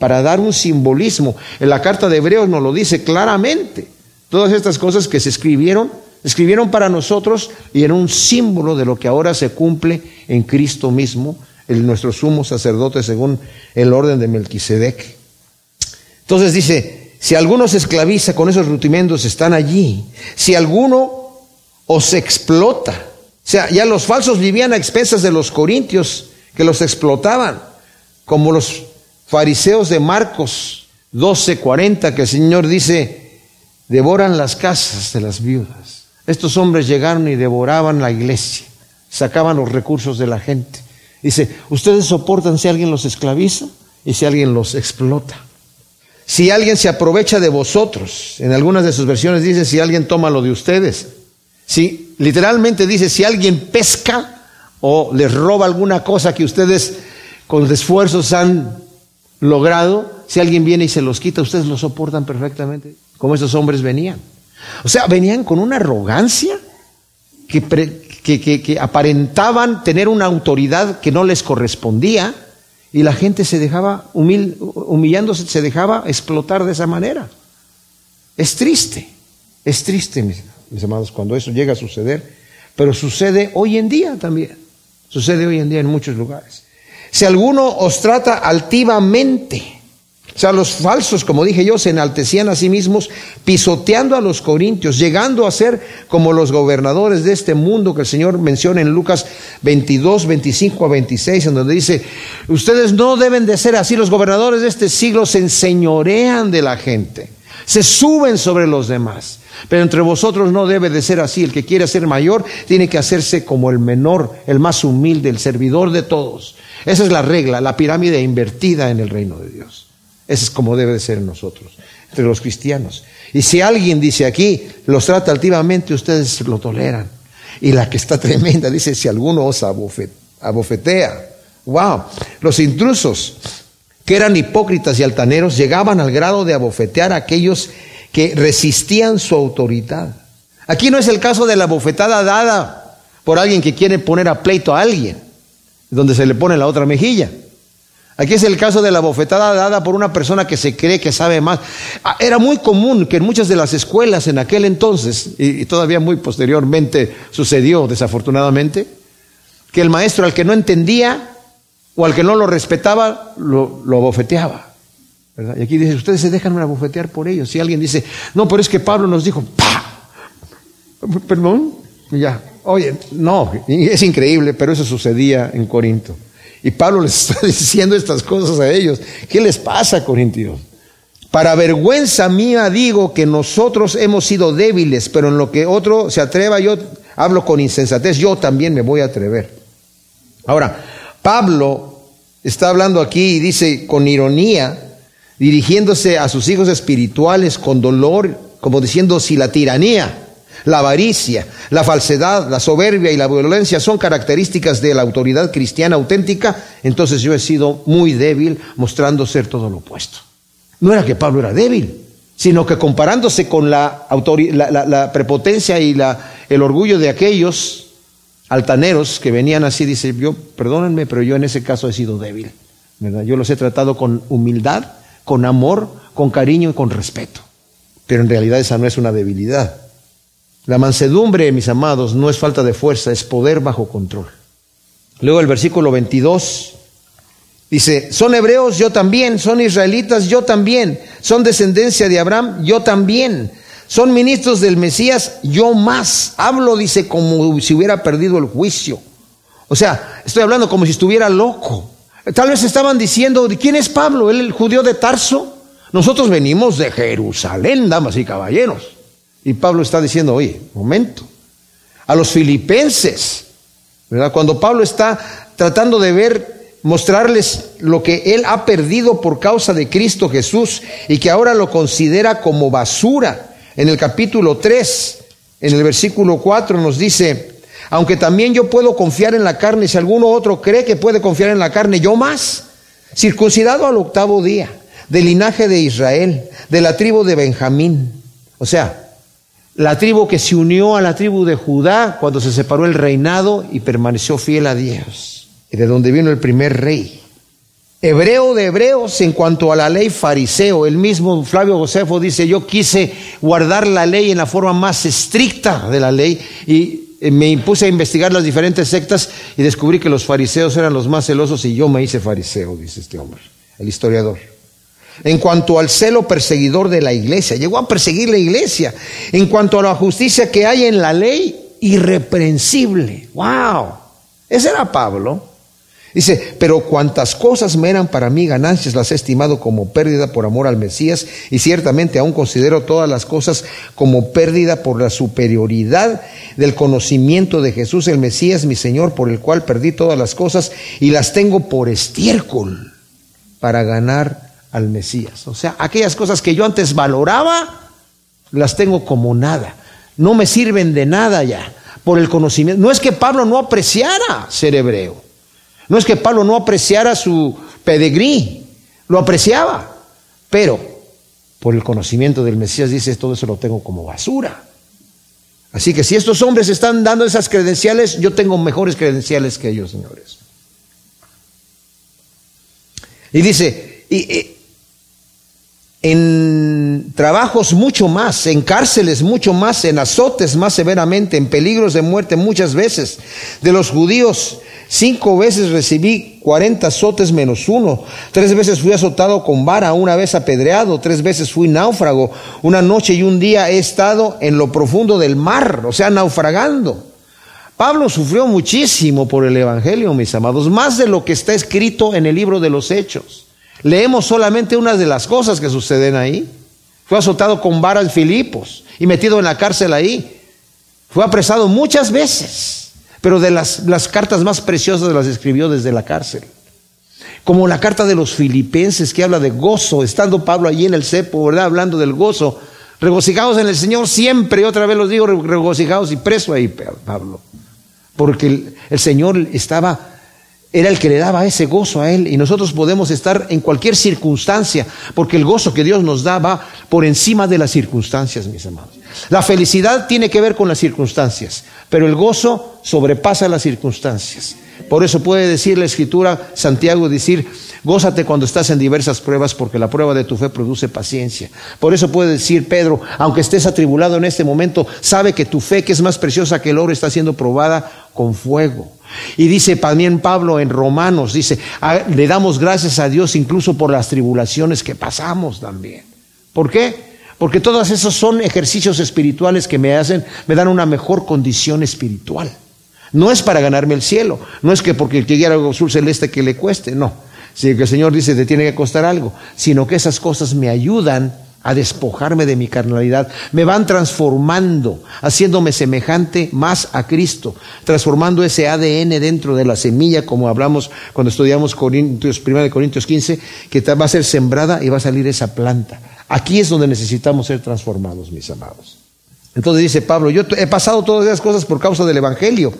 [SPEAKER 1] para dar un simbolismo. En la carta de Hebreos nos lo dice claramente. Todas estas cosas que se escribieron, escribieron para nosotros y en un símbolo de lo que ahora se cumple en Cristo mismo, el nuestro sumo sacerdote según el orden de Melquisedec. Entonces dice, si alguno se esclaviza con esos rudimentos, están allí. Si alguno os explota, o sea, ya los falsos vivían a expensas de los corintios que los explotaban, como los fariseos de Marcos 12:40, que el Señor dice, devoran las casas de las viudas. Estos hombres llegaron y devoraban la iglesia, sacaban los recursos de la gente. Dice, ustedes soportan si alguien los esclaviza y si alguien los explota. Si alguien se aprovecha de vosotros, en algunas de sus versiones dice, si alguien toma lo de ustedes. Si literalmente dice, si alguien pesca o les roba alguna cosa que ustedes con esfuerzos han logrado, si alguien viene y se los quita, ustedes lo soportan perfectamente, como esos hombres venían. O sea, venían con una arrogancia que, que, aparentaban tener una autoridad que no les correspondía y la gente se dejaba, humillándose, se dejaba explotar de esa manera. Es triste, es triste, mis, mis amados, cuando eso llega a suceder, pero sucede hoy en día también, sucede hoy en día en muchos lugares. Si alguno os trata altivamente, o sea, los falsos, como dije yo, se enaltecían a sí mismos, pisoteando a los corintios, llegando a ser como los gobernadores de este mundo que el Señor menciona en Lucas 22, 25 a 26, en donde dice, ustedes no deben de ser así, los gobernadores de este siglo se enseñorean de la gente, se suben sobre los demás. Pero entre vosotros no debe de ser así. El que quiere ser mayor tiene que hacerse como el menor, el más humilde, el servidor de todos. Esa es la regla, la pirámide invertida en el reino de Dios. Esa es como debe de ser en nosotros, entre los cristianos. Y si alguien dice aquí, los trata altivamente, ustedes lo toleran. Y la que está tremenda dice, si alguno os abofetea. Wow, los intrusos que eran hipócritas y altaneros llegaban al grado de abofetear a aquellos que resistían su autoridad. Aquí no es el caso de la bofetada dada por alguien que quiere poner a pleito a alguien, donde se le pone la otra mejilla. Aquí es el caso de la bofetada dada por una persona que se cree que sabe más. Ah, era muy común que en muchas de las escuelas en aquel entonces, y todavía muy posteriormente sucedió desafortunadamente, que el maestro al que no entendía o al que no lo respetaba, lo, lo bofeteaba. Y aquí dice, ustedes se dejan bofetear por ellos. Si alguien dice, no, pero es que Pablo nos dijo, ¡pah! Perdón, ya. Oye, no, es increíble, pero eso sucedía en Corinto. Y Pablo les está diciendo estas cosas a ellos. ¿Qué les pasa, Corintios? Para vergüenza mía digo que nosotros hemos sido débiles, pero en lo que otro se atreva, yo hablo con insensatez, yo también me voy a atrever. Ahora, Pablo está hablando aquí y dice con ironía, dirigiéndose a sus hijos espirituales con dolor, como diciendo si la tiranía, la avaricia, la falsedad, la soberbia y la violencia son características de la autoridad cristiana auténtica, entonces yo he sido muy débil mostrando ser todo lo opuesto. No era que Pablo era débil, sino que comparándose con la, la, prepotencia y el orgullo de aquellos altaneros que venían así, dice, yo, perdónenme, pero yo en ese caso he sido débil. Yo los he tratado con humildad, con amor, con cariño y con respeto. Pero en realidad esa no es una debilidad. La mansedumbre, mis amados, no es falta de fuerza, es poder bajo control. Luego el versículo 22 dice, son hebreos, yo también, son israelitas, yo también, son descendencia de Abraham, yo también, son ministros del Mesías, yo más. Hablo, dice, como si hubiera perdido el juicio. O sea, estoy hablando como si estuviera loco. Tal vez estaban diciendo, ¿quién es Pablo? ¿El judío de Tarso? Nosotros venimos de Jerusalén, damas y caballeros. Y Pablo está diciendo, oye, momento, a los filipenses, ¿verdad? Cuando Pablo está tratando de ver, mostrarles lo que él ha perdido por causa de Cristo Jesús y que ahora lo considera como basura. En el capítulo 3, en el versículo 4 nos dice, aunque también yo puedo confiar en la carne, si alguno otro cree que puede confiar en la carne, yo más, circuncidado al octavo día, del linaje de Israel, de la tribu de Benjamín. O sea, la tribu que se unió a la tribu de Judá cuando se separó el reinado y permaneció fiel a Dios, y de donde vino el primer rey hebreo de hebreos en cuanto a la ley fariseo. El mismo Flavio Josefo dice, yo quise guardar la ley en la forma más estricta de la ley y eh, me impuse a investigar las diferentes sectas y descubrí que los fariseos eran los más celosos y yo me hice fariseo, dice este hombre, el historiador. En cuanto al celo perseguidor de la iglesia, llegó a perseguir la iglesia. En cuanto a la justicia que hay en la ley, irreprensible. ¡Wow! Ese era Pablo. Dice, pero cuantas cosas me eran para mí ganancias las he estimado como pérdida por amor al Mesías y ciertamente aún considero todas las cosas como pérdida por la superioridad del conocimiento de Jesús el Mesías, mi Señor, por el cual perdí todas las cosas y las tengo por estiércol para ganar al Mesías. O sea, aquellas cosas que yo antes valoraba, las tengo como nada. No me sirven de nada ya por el conocimiento. No es que Pablo no apreciara ser hebreo. No es que Pablo no apreciara su pedigrí, lo apreciaba, pero por el conocimiento del Mesías dice, todo eso lo tengo como basura. Así que si estos hombres están dando esas credenciales, yo tengo mejores credenciales que ellos, señores. Y dice, y, en trabajos mucho más, en cárceles mucho más, en azotes más severamente, en peligros de muerte muchas veces. De los judíos, cinco veces recibí cuarenta azotes menos uno. Tres veces fui azotado con vara, una vez apedreado, tres veces fui náufrago. Una noche y un día he estado en lo profundo del mar, o sea, naufragando. Pablo sufrió muchísimo por el Evangelio, mis amados, más de lo que está escrito en el libro de los Hechos. Leemos solamente unas de las cosas que suceden ahí. Fue azotado con varas Filipos y metido en la cárcel ahí. Fue apresado muchas veces, pero de las, las cartas más preciosas las escribió desde la cárcel. Como la carta de los filipenses que habla de gozo, estando Pablo allí en el cepo, ¿verdad? Hablando del gozo. Regocijados en el Señor siempre, y otra vez los digo, regocijados y preso ahí, Pablo. Porque el Señor estaba era el que le daba ese gozo a él y nosotros podemos estar en cualquier circunstancia, porque el gozo que Dios nos da va por encima de las circunstancias, mis amados. La felicidad tiene que ver con las circunstancias, pero el gozo sobrepasa las circunstancias. Por eso puede decir la escritura, Santiago, decir, gózate cuando estás en diversas pruebas, porque la prueba de tu fe produce paciencia. Por eso puede decir Pedro, aunque estés atribulado en este momento, sabe que tu fe, que es más preciosa que el oro, está siendo probada con fuego. Y dice también Pablo en Romanos, dice, ah, le damos gracias a Dios incluso por las tribulaciones que pasamos también. ¿Por qué? Porque todos esos son ejercicios espirituales que me hacen, me dan una mejor condición espiritual. No es para ganarme el cielo, no es que porque llegue algo azul celeste que le cueste, no. Si el Señor dice te tiene que costar algo, sino que esas cosas me ayudan a despojarme de mi carnalidad. Me van transformando, haciéndome semejante más a Cristo, transformando ese ADN dentro de la semilla, como hablamos cuando estudiamos Corintios, 1 Corintios 15, que va a ser sembrada y va a salir esa planta. Aquí es donde necesitamos ser transformados, mis amados. Entonces dice Pablo, yo he pasado todas esas cosas por causa del Evangelio.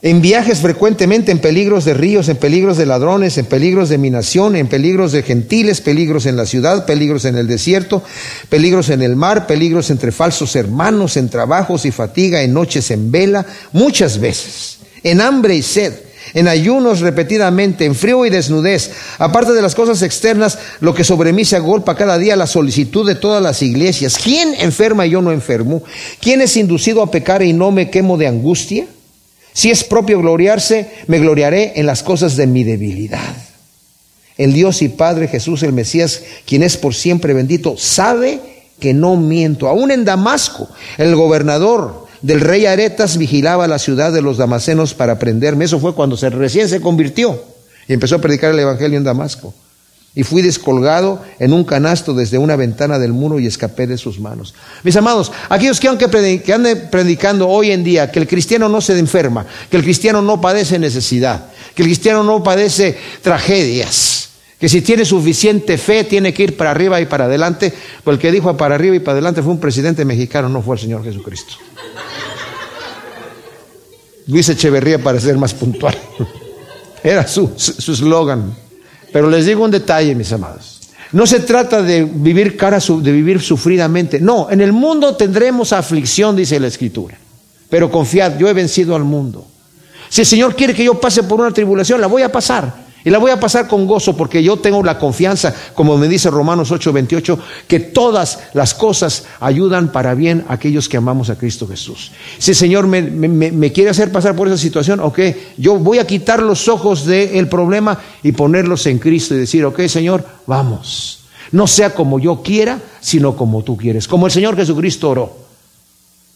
[SPEAKER 1] En viajes frecuentemente, en peligros de ríos, en peligros de ladrones, en peligros de minación, en peligros de gentiles, peligros en la ciudad, peligros en el desierto, peligros en el mar, peligros entre falsos hermanos, en trabajos y fatiga, en noches en vela, muchas veces, en hambre y sed, en ayunos repetidamente, en frío y desnudez. Aparte de las cosas externas, lo que sobre mí se agolpa cada día, la solicitud de todas las iglesias. ¿Quién enferma y yo no enfermo? ¿Quién es inducido a pecar y no me quemo de angustia? Si es propio gloriarse, me gloriaré en las cosas de mi debilidad. El Dios y Padre Jesús el Mesías, quien es por siempre bendito, sabe que no miento. Aún en Damasco, el gobernador del rey Aretas vigilaba la ciudad de los damasenos para prenderme. Eso fue cuando recién se convirtió y empezó a predicar el Evangelio en Damasco y fui descolgado en un canasto desde una ventana del muro y escapé de sus manos. Mis amados, aquellos que, aunque anden predicando hoy en día que el cristiano no se enferma, que el cristiano no padece necesidad, que el cristiano no padece tragedias, que si tiene suficiente fe tiene que ir para arriba y para adelante, pues el que dijo para arriba y para adelante fue un presidente mexicano, no fue el Señor Jesucristo. Luis Echeverría para ser más puntual. Era su eslogan. Pero les digo un detalle, mis amados. No se trata de vivir cara de vivir sufridamente. No, en el mundo tendremos aflicción, dice la Escritura. Pero confiad, yo he vencido al mundo. Si el Señor quiere que yo pase por una tribulación, la voy a pasar. Y la voy a pasar con gozo porque yo tengo la confianza, como me dice Romanos 8:28, que todas las cosas ayudan para bien a aquellos que amamos a Cristo Jesús. Si el Señor me, quiere hacer pasar por esa situación, ok, yo voy a quitar los ojos del problema y ponerlos en Cristo y decir, ok, Señor, vamos. No sea como yo quiera, sino como tú quieres. Como el Señor Jesucristo oró.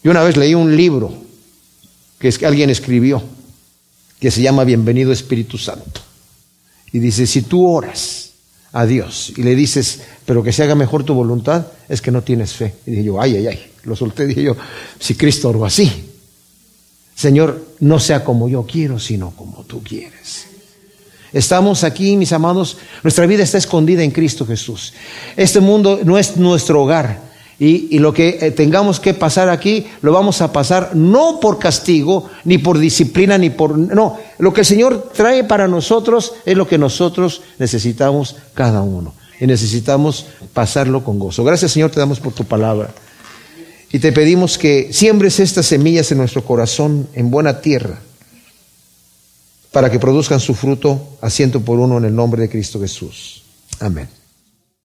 [SPEAKER 1] Yo una vez leí un libro que alguien escribió que se llama Bienvenido Espíritu Santo. Y dice, si tú oras a Dios y le dices, pero que se haga mejor tu voluntad, es que no tienes fe. Y dije yo, ay, ay, ay, lo solté, dije yo, si Cristo oró así, Señor, no sea como yo quiero, sino como tú quieres. Estamos aquí, mis amados, nuestra vida está escondida en Cristo Jesús. Este mundo no es nuestro hogar. Y, lo que eh, tengamos que pasar aquí, lo vamos a pasar no por castigo, ni por disciplina, ni por... No, lo que el Señor trae para nosotros es lo que nosotros necesitamos cada uno. Y necesitamos pasarlo con gozo. Gracias Señor, te damos por tu palabra. Y te pedimos que siembres estas semillas en nuestro corazón, en buena tierra, para que produzcan su fruto a ciento por uno en el nombre de Cristo Jesús. Amén.